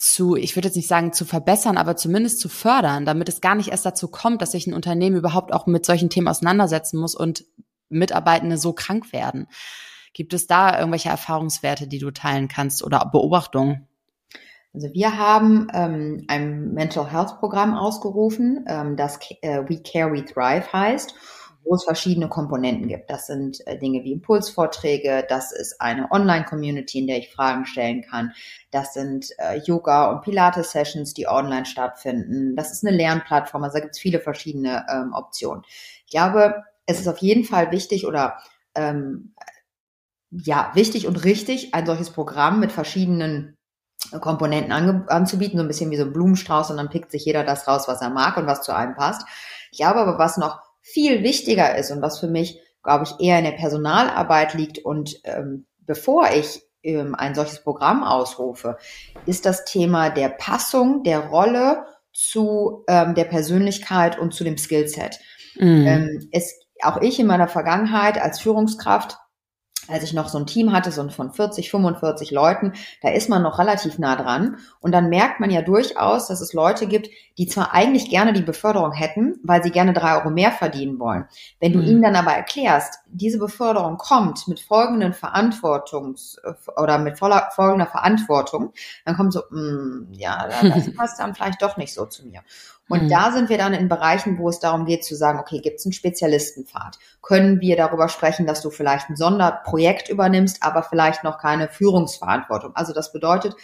zu, ich würde jetzt nicht sagen zu verbessern, aber zumindest zu fördern, damit es gar nicht erst dazu kommt, dass sich ein Unternehmen überhaupt auch mit solchen Themen auseinandersetzen muss und Mitarbeitende so krank werden. Gibt es da irgendwelche Erfahrungswerte, die du teilen kannst oder Beobachtungen? Also wir haben ähm, ein Mental Health Programm ausgerufen, ähm, das äh, We Care, We Thrive heißt wo es verschiedene Komponenten gibt. Das sind äh, Dinge wie Impulsvorträge, das ist eine Online-Community, in der ich Fragen stellen kann. Das sind äh, Yoga- und Pilates-Sessions, die online stattfinden. Das ist eine Lernplattform, also da gibt es viele verschiedene ähm, Optionen. Ich glaube, es ist auf jeden Fall wichtig oder ähm, ja, wichtig und richtig, ein solches Programm mit verschiedenen Komponenten anzubieten, so ein bisschen wie so ein Blumenstrauß und dann pickt sich jeder das raus, was er mag und was zu einem passt. Ich glaube aber, was noch viel wichtiger ist und was für mich, glaube ich, eher in der Personalarbeit liegt und ähm, bevor ich ähm, ein solches Programm ausrufe, ist das Thema der Passung der Rolle zu ähm, der Persönlichkeit und zu dem Skillset. Mhm. Ähm, es, auch ich in meiner Vergangenheit als Führungskraft als ich noch so ein Team hatte, so von 40, 45 Leuten, da ist man noch relativ nah dran. Und dann merkt man ja durchaus, dass es Leute gibt, die zwar eigentlich gerne die Beförderung hätten, weil sie gerne drei Euro mehr verdienen wollen. Wenn du mhm. ihnen dann aber erklärst, diese Beförderung kommt mit folgenden Verantwortungs- oder mit voller, folgender Verantwortung, dann kommt so, mh, mm, ja, das passt dann vielleicht doch nicht so zu mir. Und mhm. da sind wir dann in Bereichen, wo es darum geht zu sagen, okay, gibt es einen Spezialistenpfad? Können wir darüber sprechen, dass du vielleicht ein Sonderprojekt übernimmst, aber vielleicht noch keine Führungsverantwortung? Also das bedeutet,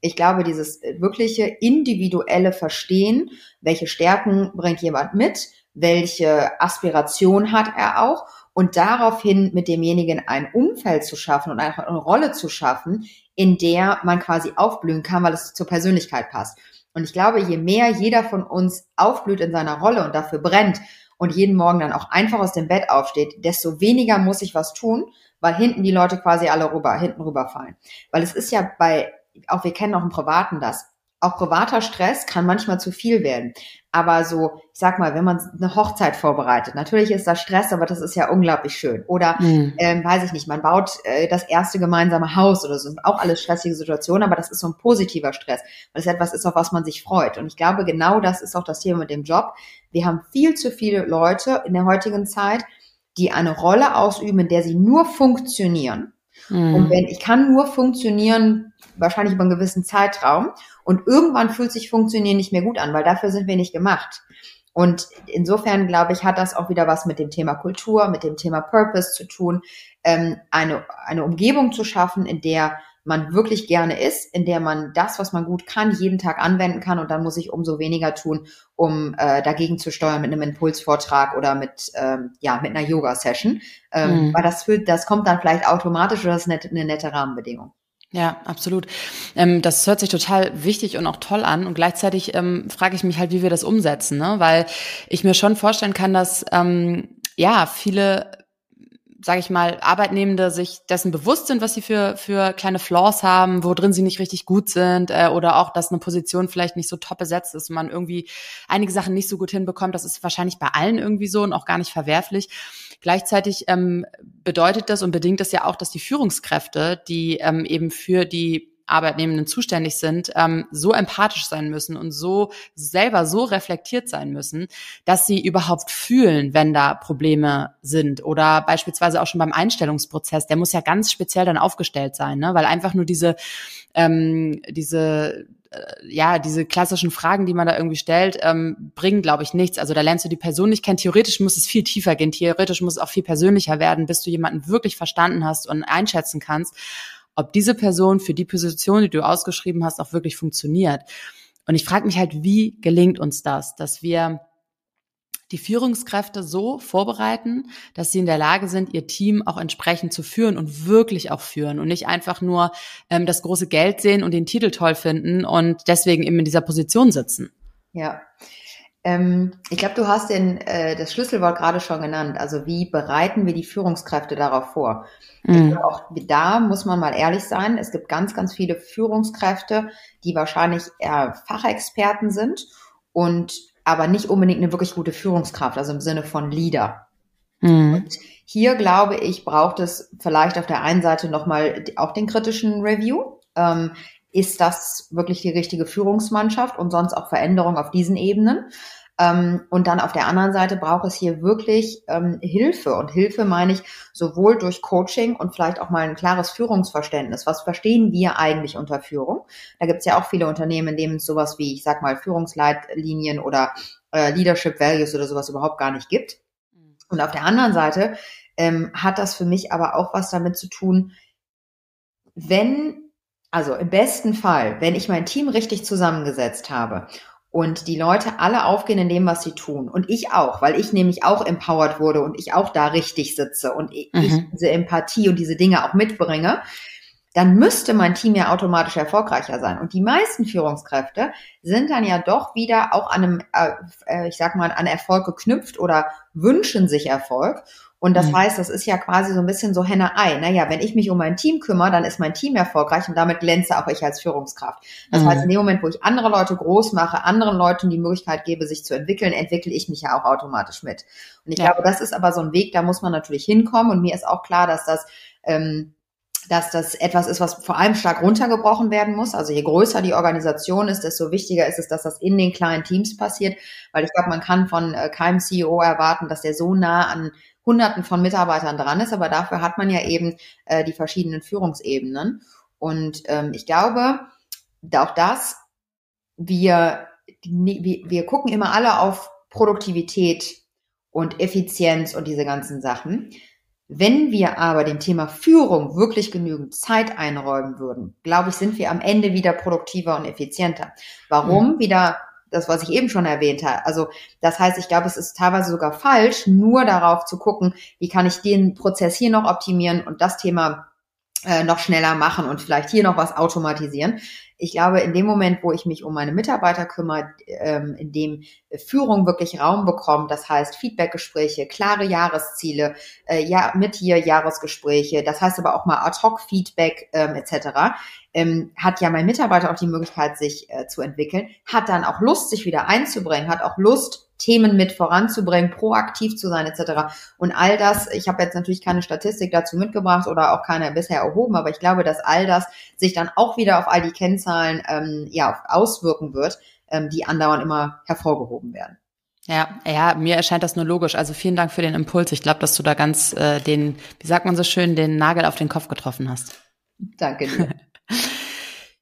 ich glaube, dieses wirkliche individuelle Verstehen, welche Stärken bringt jemand mit, welche Aspiration hat er auch und daraufhin mit demjenigen ein Umfeld zu schaffen und eine Rolle zu schaffen, in der man quasi aufblühen kann, weil es zur Persönlichkeit passt. Und ich glaube, je mehr jeder von uns aufblüht in seiner Rolle und dafür brennt und jeden Morgen dann auch einfach aus dem Bett aufsteht, desto weniger muss ich was tun, weil hinten die Leute quasi alle rüber, hinten rüberfallen. Weil es ist ja bei, auch wir kennen auch im Privaten das, auch privater Stress kann manchmal zu viel werden. Aber so, ich sag mal, wenn man eine Hochzeit vorbereitet, natürlich ist das Stress, aber das ist ja unglaublich schön. Oder, mhm. ähm, weiß ich nicht, man baut äh, das erste gemeinsame Haus oder so. Das sind auch alles stressige Situationen, aber das ist so ein positiver Stress, weil es etwas ist, auf was man sich freut. Und ich glaube, genau das ist auch das Thema mit dem Job. Wir haben viel zu viele Leute in der heutigen Zeit, die eine Rolle ausüben, in der sie nur funktionieren. Mhm. Und wenn ich kann nur funktionieren, wahrscheinlich über einen gewissen Zeitraum. Und irgendwann fühlt sich Funktionieren nicht mehr gut an, weil dafür sind wir nicht gemacht. Und insofern, glaube ich, hat das auch wieder was mit dem Thema Kultur, mit dem Thema Purpose zu tun, ähm, eine, eine Umgebung zu schaffen, in der man wirklich gerne ist, in der man das, was man gut kann, jeden Tag anwenden kann und dann muss ich umso weniger tun, um äh, dagegen zu steuern mit einem Impulsvortrag oder mit ähm, ja mit einer Yoga-Session, ähm, mhm. weil das fühlt, das kommt dann vielleicht automatisch oder das ist eine, eine nette Rahmenbedingung. Ja, absolut. Ähm, das hört sich total wichtig und auch toll an. Und gleichzeitig ähm, frage ich mich halt, wie wir das umsetzen, ne? Weil ich mir schon vorstellen kann, dass ähm, ja viele sage ich mal, Arbeitnehmende sich dessen bewusst sind, was sie für, für kleine Flaws haben, wo drin sie nicht richtig gut sind äh, oder auch, dass eine Position vielleicht nicht so top besetzt ist und man irgendwie einige Sachen nicht so gut hinbekommt. Das ist wahrscheinlich bei allen irgendwie so und auch gar nicht verwerflich. Gleichzeitig ähm, bedeutet das und bedingt das ja auch, dass die Führungskräfte, die ähm, eben für die Arbeitnehmenden zuständig sind, ähm, so empathisch sein müssen und so selber so reflektiert sein müssen, dass sie überhaupt fühlen, wenn da Probleme sind oder beispielsweise auch schon beim Einstellungsprozess, der muss ja ganz speziell dann aufgestellt sein, ne? weil einfach nur diese ähm, diese ja, diese klassischen Fragen, die man da irgendwie stellt, ähm, bringen, glaube ich, nichts. Also da lernst du die Person nicht kennen. Theoretisch muss es viel tiefer gehen. Theoretisch muss es auch viel persönlicher werden, bis du jemanden wirklich verstanden hast und einschätzen kannst ob diese Person für die Position, die du ausgeschrieben hast, auch wirklich funktioniert. Und ich frage mich halt, wie gelingt uns das, dass wir die Führungskräfte so vorbereiten, dass sie in der Lage sind, ihr Team auch entsprechend zu führen und wirklich auch führen und nicht einfach nur ähm, das große Geld sehen und den Titel toll finden und deswegen eben in dieser Position sitzen. Ja, ähm, ich glaube, du hast den, äh, das Schlüsselwort gerade schon genannt. Also wie bereiten wir die Führungskräfte darauf vor? Mhm. Auch da muss man mal ehrlich sein. Es gibt ganz, ganz viele Führungskräfte, die wahrscheinlich eher Fachexperten sind und aber nicht unbedingt eine wirklich gute Führungskraft, also im Sinne von Leader. Mhm. Und hier glaube ich, braucht es vielleicht auf der einen Seite nochmal auch den kritischen Review. Ähm, ist das wirklich die richtige Führungsmannschaft und sonst auch Veränderungen auf diesen Ebenen? Ähm, und dann auf der anderen Seite braucht es hier wirklich ähm, Hilfe. Und Hilfe meine ich sowohl durch Coaching und vielleicht auch mal ein klares Führungsverständnis. Was verstehen wir eigentlich unter Führung? Da gibt es ja auch viele Unternehmen, in denen es sowas wie, ich sag mal, Führungsleitlinien oder äh, Leadership Values oder sowas überhaupt gar nicht gibt. Mhm. Und auf der anderen Seite ähm, hat das für mich aber auch was damit zu tun, wenn also im besten Fall, wenn ich mein Team richtig zusammengesetzt habe und die Leute alle aufgehen in dem, was sie tun. Und ich auch, weil ich nämlich auch empowered wurde und ich auch da richtig sitze und ich, mhm. diese Empathie und diese Dinge auch mitbringe, dann müsste mein Team ja automatisch erfolgreicher sein. Und die meisten Führungskräfte sind dann ja doch wieder auch an einem, äh, äh ich sag mal, an Erfolg geknüpft oder wünschen sich Erfolg. Und das mhm. heißt, das ist ja quasi so ein bisschen so Henne-Ei. Naja, wenn ich mich um mein Team kümmere, dann ist mein Team erfolgreich und damit glänze auch ich als Führungskraft. Das mhm. heißt, in dem Moment, wo ich andere Leute groß mache, anderen Leuten die Möglichkeit gebe, sich zu entwickeln, entwickle ich mich ja auch automatisch mit. Und ich ja. glaube, das ist aber so ein Weg, da muss man natürlich hinkommen. Und mir ist auch klar, dass das ähm, dass das etwas ist, was vor allem stark runtergebrochen werden muss. Also je größer die Organisation ist, desto wichtiger ist es, dass das in den kleinen Teams passiert, weil ich glaube, man kann von äh, keinem CEO erwarten, dass der so nah an Hunderten von Mitarbeitern dran ist, aber dafür hat man ja eben äh, die verschiedenen Führungsebenen. Und ähm, ich glaube, auch das, wir, wir, wir gucken immer alle auf Produktivität und Effizienz und diese ganzen Sachen. Wenn wir aber dem Thema Führung wirklich genügend Zeit einräumen würden, glaube ich, sind wir am Ende wieder produktiver und effizienter. Warum? Mhm. Wieder das, was ich eben schon erwähnt habe. Also das heißt, ich glaube, es ist teilweise sogar falsch, nur darauf zu gucken, wie kann ich den Prozess hier noch optimieren und das Thema äh, noch schneller machen und vielleicht hier noch was automatisieren. Ich glaube, in dem Moment, wo ich mich um meine Mitarbeiter kümmere, ähm, in dem Führung wirklich Raum bekommt, das heißt Feedbackgespräche, klare Jahresziele, äh, ja, mit hier Jahresgespräche, das heißt aber auch mal Ad-Hoc-Feedback ähm, etc., ähm, hat ja mein Mitarbeiter auch die Möglichkeit, sich äh, zu entwickeln, hat dann auch Lust, sich wieder einzubringen, hat auch Lust, Themen mit voranzubringen, proaktiv zu sein etc. Und all das, ich habe jetzt natürlich keine Statistik dazu mitgebracht oder auch keine bisher erhoben, aber ich glaube, dass all das sich dann auch wieder auf all die Kennzahlen ähm, ja, auswirken wird, ähm, die andauernd immer hervorgehoben werden. Ja, ja, mir erscheint das nur logisch. Also vielen Dank für den Impuls. Ich glaube, dass du da ganz äh, den, wie sagt man so schön, den Nagel auf den Kopf getroffen hast. Danke dir.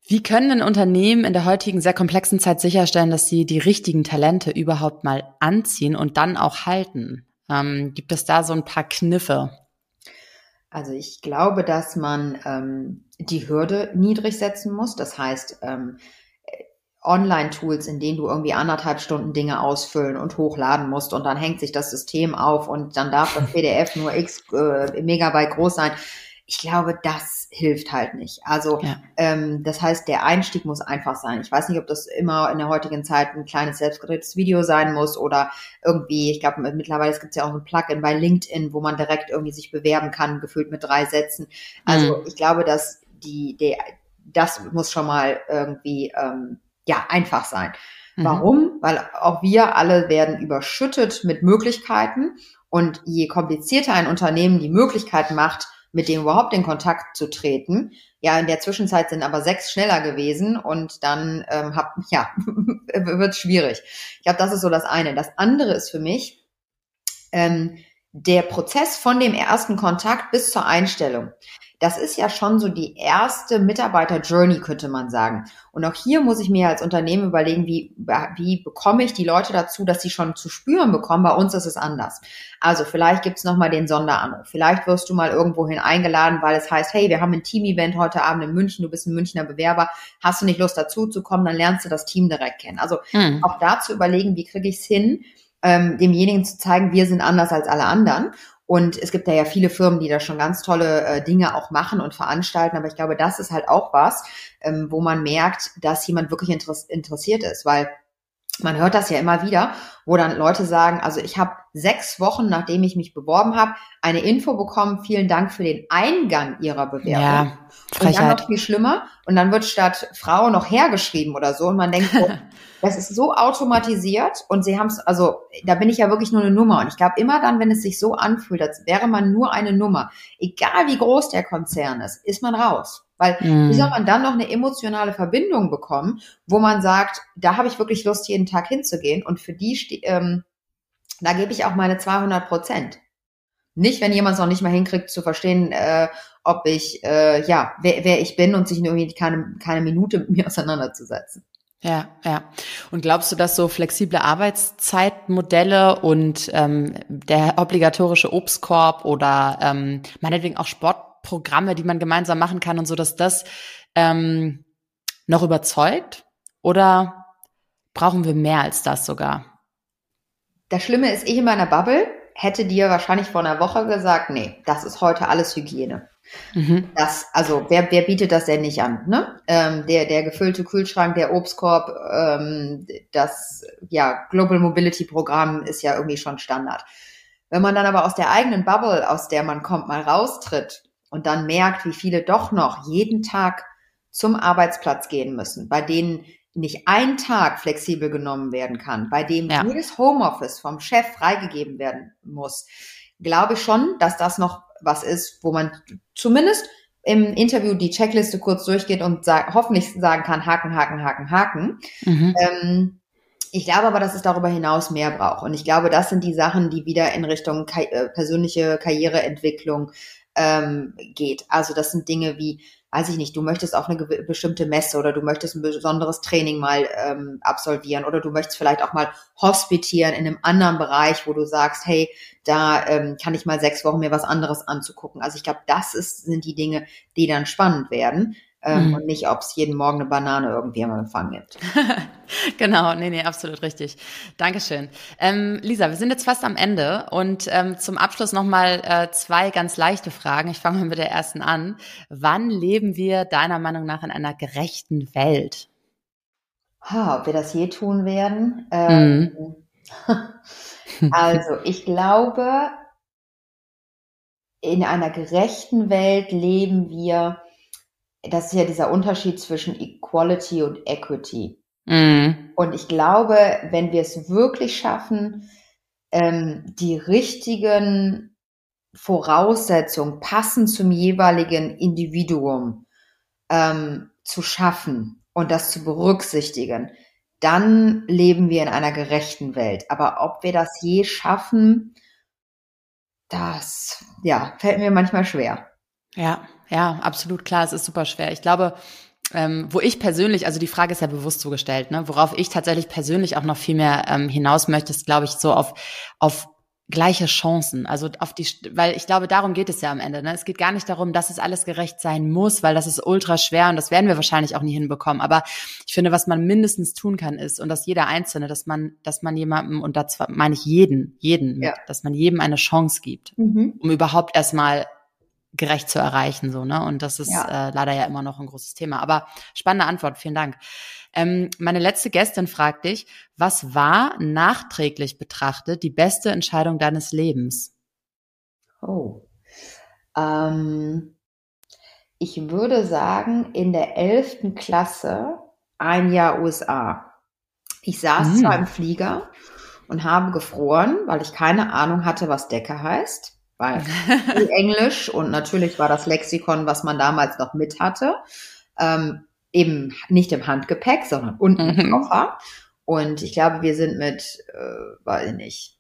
Wie können denn Unternehmen in der heutigen sehr komplexen Zeit sicherstellen, dass sie die richtigen Talente überhaupt mal anziehen und dann auch halten? Ähm, gibt es da so ein paar Kniffe? Also ich glaube, dass man ähm, die Hürde niedrig setzen muss. Das heißt, ähm, Online-Tools, in denen du irgendwie anderthalb Stunden Dinge ausfüllen und hochladen musst und dann hängt sich das System auf und dann darf das PDF nur x äh, Megabyte groß sein ich glaube, das hilft halt nicht. Also ja. ähm, das heißt, der Einstieg muss einfach sein. Ich weiß nicht, ob das immer in der heutigen Zeit ein kleines selbstgedrehtes Video sein muss oder irgendwie, ich glaube, mittlerweile gibt es ja auch ein Plugin bei LinkedIn, wo man direkt irgendwie sich bewerben kann, gefüllt mit drei Sätzen. Also mhm. ich glaube, dass die, der, das muss schon mal irgendwie ähm, ja einfach sein. Mhm. Warum? Weil auch wir alle werden überschüttet mit Möglichkeiten. Und je komplizierter ein Unternehmen die Möglichkeit macht, mit dem überhaupt in Kontakt zu treten. Ja, in der Zwischenzeit sind aber sechs schneller gewesen und dann ähm, hab, ja, wird schwierig. Ich glaube, das ist so das eine. Das andere ist für mich ähm, der Prozess von dem ersten Kontakt bis zur Einstellung das ist ja schon so die erste Mitarbeiter-Journey, könnte man sagen. Und auch hier muss ich mir als Unternehmen überlegen, wie, wie bekomme ich die Leute dazu, dass sie schon zu spüren bekommen, bei uns ist es anders. Also vielleicht gibt es nochmal den Sonderanruf. Vielleicht wirst du mal irgendwohin eingeladen, weil es heißt, hey, wir haben ein Team-Event heute Abend in München, du bist ein Münchner Bewerber, hast du nicht Lust dazu zu kommen, dann lernst du das Team direkt kennen. Also hm. auch da zu überlegen, wie kriege ich es hin, ähm, demjenigen zu zeigen, wir sind anders als alle anderen. Und es gibt da ja viele Firmen, die da schon ganz tolle äh, Dinge auch machen und veranstalten. Aber ich glaube, das ist halt auch was, ähm, wo man merkt, dass jemand wirklich interessiert ist, weil man hört das ja immer wieder, wo dann Leute sagen, also ich habe sechs Wochen, nachdem ich mich beworben habe, eine Info bekommen, vielen Dank für den Eingang Ihrer Bewerbung. Ja, und dann noch viel schlimmer. Und dann wird statt Frau noch hergeschrieben oder so. Und man denkt, oh, das ist so automatisiert und sie haben es, also da bin ich ja wirklich nur eine Nummer. Und ich glaube, immer dann, wenn es sich so anfühlt, als wäre man nur eine Nummer, egal wie groß der Konzern ist, ist man raus. Weil mm. wie soll man dann noch eine emotionale Verbindung bekommen, wo man sagt, da habe ich wirklich Lust, jeden Tag hinzugehen und für die, ähm, da gebe ich auch meine 200 Prozent. Nicht, wenn jemand es noch nicht mal hinkriegt zu verstehen, äh, ob ich, äh, ja, wer, wer ich bin und sich irgendwie keine, keine Minute mit mir auseinanderzusetzen. Ja, ja. Und glaubst du, dass so flexible Arbeitszeitmodelle und ähm, der obligatorische Obstkorb oder ähm, meinetwegen auch Sportprogramme, die man gemeinsam machen kann und so, dass das ähm, noch überzeugt? Oder brauchen wir mehr als das sogar? Das Schlimme ist, ich in meiner Bubble hätte dir wahrscheinlich vor einer Woche gesagt, nee, das ist heute alles Hygiene. Mhm. Das, also wer, wer bietet das denn nicht an? Ne? Ähm, der, der gefüllte Kühlschrank, der Obstkorb, ähm, das ja, Global Mobility Programm ist ja irgendwie schon Standard. Wenn man dann aber aus der eigenen Bubble, aus der man kommt, mal raustritt und dann merkt, wie viele doch noch jeden Tag zum Arbeitsplatz gehen müssen, bei denen nicht ein Tag flexibel genommen werden kann, bei dem ja. jedes Homeoffice vom Chef freigegeben werden muss, glaube ich schon, dass das noch was ist, wo man zumindest im Interview die Checkliste kurz durchgeht und sag, hoffentlich sagen kann, Haken, Haken, Haken, Haken. Mhm. Ähm, ich glaube aber, dass es darüber hinaus mehr braucht. Und ich glaube, das sind die Sachen, die wieder in Richtung äh, persönliche Karriereentwicklung ähm, geht. Also das sind Dinge wie weiß ich nicht, du möchtest auf eine bestimmte Messe oder du möchtest ein besonderes Training mal ähm, absolvieren oder du möchtest vielleicht auch mal hospitieren in einem anderen Bereich, wo du sagst, hey, da ähm, kann ich mal sechs Wochen mir was anderes anzugucken. Also ich glaube, das ist, sind die Dinge, die dann spannend werden. Ähm, mhm. und nicht, ob es jeden Morgen eine Banane irgendwie im Empfang gibt. genau, nee, nee, absolut richtig. Dankeschön. Ähm, Lisa, wir sind jetzt fast am Ende und ähm, zum Abschluss nochmal äh, zwei ganz leichte Fragen. Ich fange mal mit der ersten an. Wann leben wir deiner Meinung nach in einer gerechten Welt? Ha, ob wir das je tun werden? Ähm, mhm. also, ich glaube, in einer gerechten Welt leben wir das ist ja dieser Unterschied zwischen Equality und Equity. Mhm. Und ich glaube, wenn wir es wirklich schaffen, ähm, die richtigen Voraussetzungen passend zum jeweiligen Individuum ähm, zu schaffen und das zu berücksichtigen, dann leben wir in einer gerechten Welt. Aber ob wir das je schaffen, das ja, fällt mir manchmal schwer. Ja, ja, absolut klar. Es ist super schwer. Ich glaube, ähm, wo ich persönlich, also die Frage ist ja bewusst so gestellt, ne, worauf ich tatsächlich persönlich auch noch viel mehr ähm, hinaus möchte, ist, glaube ich, so auf, auf gleiche Chancen. Also auf die, weil ich glaube, darum geht es ja am Ende. Ne? Es geht gar nicht darum, dass es alles gerecht sein muss, weil das ist ultra schwer und das werden wir wahrscheinlich auch nie hinbekommen. Aber ich finde, was man mindestens tun kann, ist, und dass jeder Einzelne, dass man, dass man jemandem, und dazu meine ich jeden, jeden, ja. dass man jedem eine Chance gibt, mhm. um überhaupt erstmal gerecht zu erreichen, so, ne? Und das ist ja. Äh, leider ja immer noch ein großes Thema. Aber spannende Antwort, vielen Dank. Ähm, meine letzte Gästin fragt dich, was war nachträglich betrachtet die beste Entscheidung deines Lebens? Oh. Ähm, ich würde sagen, in der elften Klasse ein Jahr USA. Ich saß hm. zwar im Flieger und habe gefroren, weil ich keine Ahnung hatte, was Decke heißt weil Englisch und natürlich war das Lexikon, was man damals noch mit hatte, ähm, eben nicht im Handgepäck, sondern unten im mhm. Koffer. Und ich glaube, wir sind mit, äh, weiß ich nicht,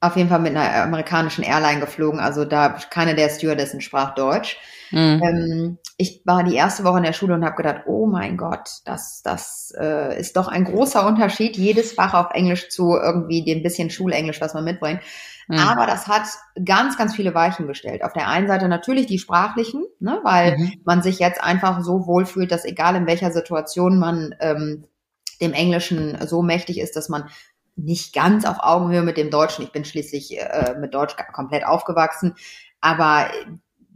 auf jeden Fall mit einer amerikanischen Airline geflogen. Also da keine der Stewardessen sprach Deutsch. Mhm. Ähm, ich war die erste Woche in der Schule und habe gedacht, oh mein Gott, das, das äh, ist doch ein großer Unterschied, jedes Fach auf Englisch zu irgendwie dem bisschen Schulenglisch, was man mitbringt. Mhm. Aber das hat ganz, ganz viele Weichen gestellt. Auf der einen Seite natürlich die sprachlichen, ne, weil mhm. man sich jetzt einfach so wohlfühlt, dass egal in welcher Situation man ähm, dem Englischen so mächtig ist, dass man nicht ganz auf Augenhöhe mit dem Deutschen, ich bin schließlich äh, mit Deutsch komplett aufgewachsen, aber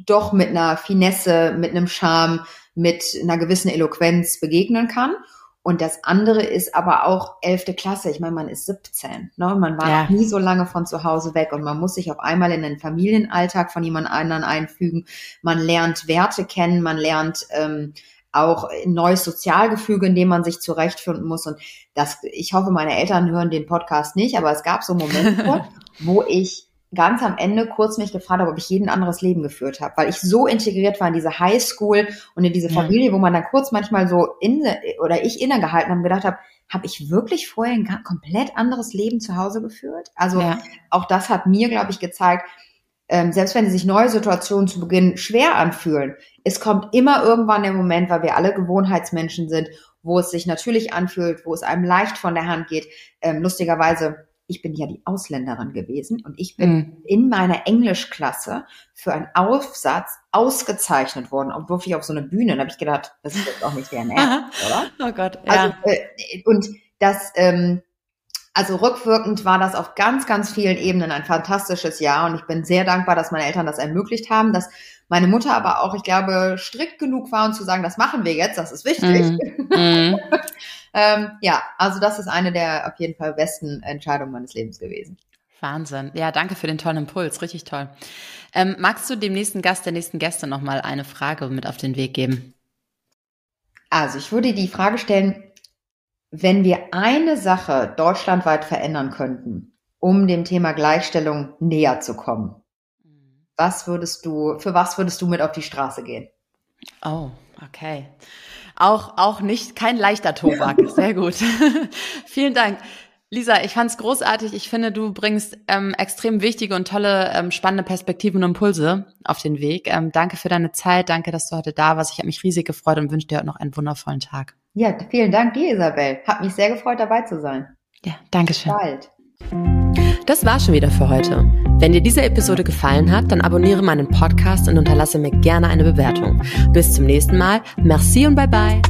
doch mit einer Finesse, mit einem Charme, mit einer gewissen Eloquenz begegnen kann. Und das andere ist aber auch elfte Klasse. Ich meine, man ist 17. Ne? Man war ja. nie so lange von zu Hause weg und man muss sich auf einmal in den Familienalltag von jemand anderen einfügen. Man lernt Werte kennen, man lernt ähm, auch ein neues Sozialgefüge, in dem man sich zurechtfinden muss. Und das, ich hoffe, meine Eltern hören den Podcast nicht, aber es gab so Momente, wo ich ganz am Ende kurz mich gefragt habe, ob ich jeden anderes Leben geführt habe, weil ich so integriert war in diese Highschool und in diese Familie, wo man dann kurz manchmal so in oder ich innegehalten habe und gedacht habe, habe ich wirklich vorher ein komplett anderes Leben zu Hause geführt? Also ja. auch das hat mir, glaube ich, gezeigt, ähm, selbst wenn sich neue Situationen zu Beginn schwer anfühlen, es kommt immer irgendwann der Moment, weil wir alle Gewohnheitsmenschen sind, wo es sich natürlich anfühlt, wo es einem leicht von der Hand geht. Ähm, lustigerweise ich bin ja die Ausländerin gewesen und ich bin mhm. in meiner Englischklasse für einen Aufsatz ausgezeichnet worden, und wirklich auf so eine Bühne. Und habe ich gedacht, das ist jetzt auch nicht der Ernst, oder? Oh Gott, ja. Also, äh, und das, ähm, also rückwirkend war das auf ganz, ganz vielen Ebenen ein fantastisches Jahr und ich bin sehr dankbar, dass meine Eltern das ermöglicht haben, dass meine Mutter aber auch, ich glaube, strikt genug war, um zu sagen, das machen wir jetzt, das ist wichtig. Mm. Ähm, ja, also das ist eine der auf jeden Fall besten Entscheidungen meines Lebens gewesen. Wahnsinn. Ja, danke für den tollen Impuls. Richtig toll. Ähm, magst du dem nächsten Gast, der nächsten Gäste nochmal eine Frage mit auf den Weg geben? Also ich würde die Frage stellen, wenn wir eine Sache deutschlandweit verändern könnten, um dem Thema Gleichstellung näher zu kommen, was würdest du, für was würdest du mit auf die Straße gehen? Oh, okay. Auch, auch nicht, kein leichter Tobak. Sehr gut. Vielen Dank. Lisa, ich fand's großartig. Ich finde, du bringst ähm, extrem wichtige und tolle, ähm, spannende Perspektiven und Impulse auf den Weg. Ähm, danke für deine Zeit. Danke, dass du heute da warst. Ich habe mich riesig gefreut und wünsche dir heute noch einen wundervollen Tag. Ja, vielen Dank dir, Isabel. Hat mich sehr gefreut, dabei zu sein. Ja, danke schön. Bis bald. Das war schon wieder für heute. Wenn dir diese Episode gefallen hat, dann abonniere meinen Podcast und unterlasse mir gerne eine Bewertung. Bis zum nächsten Mal. Merci und bye bye.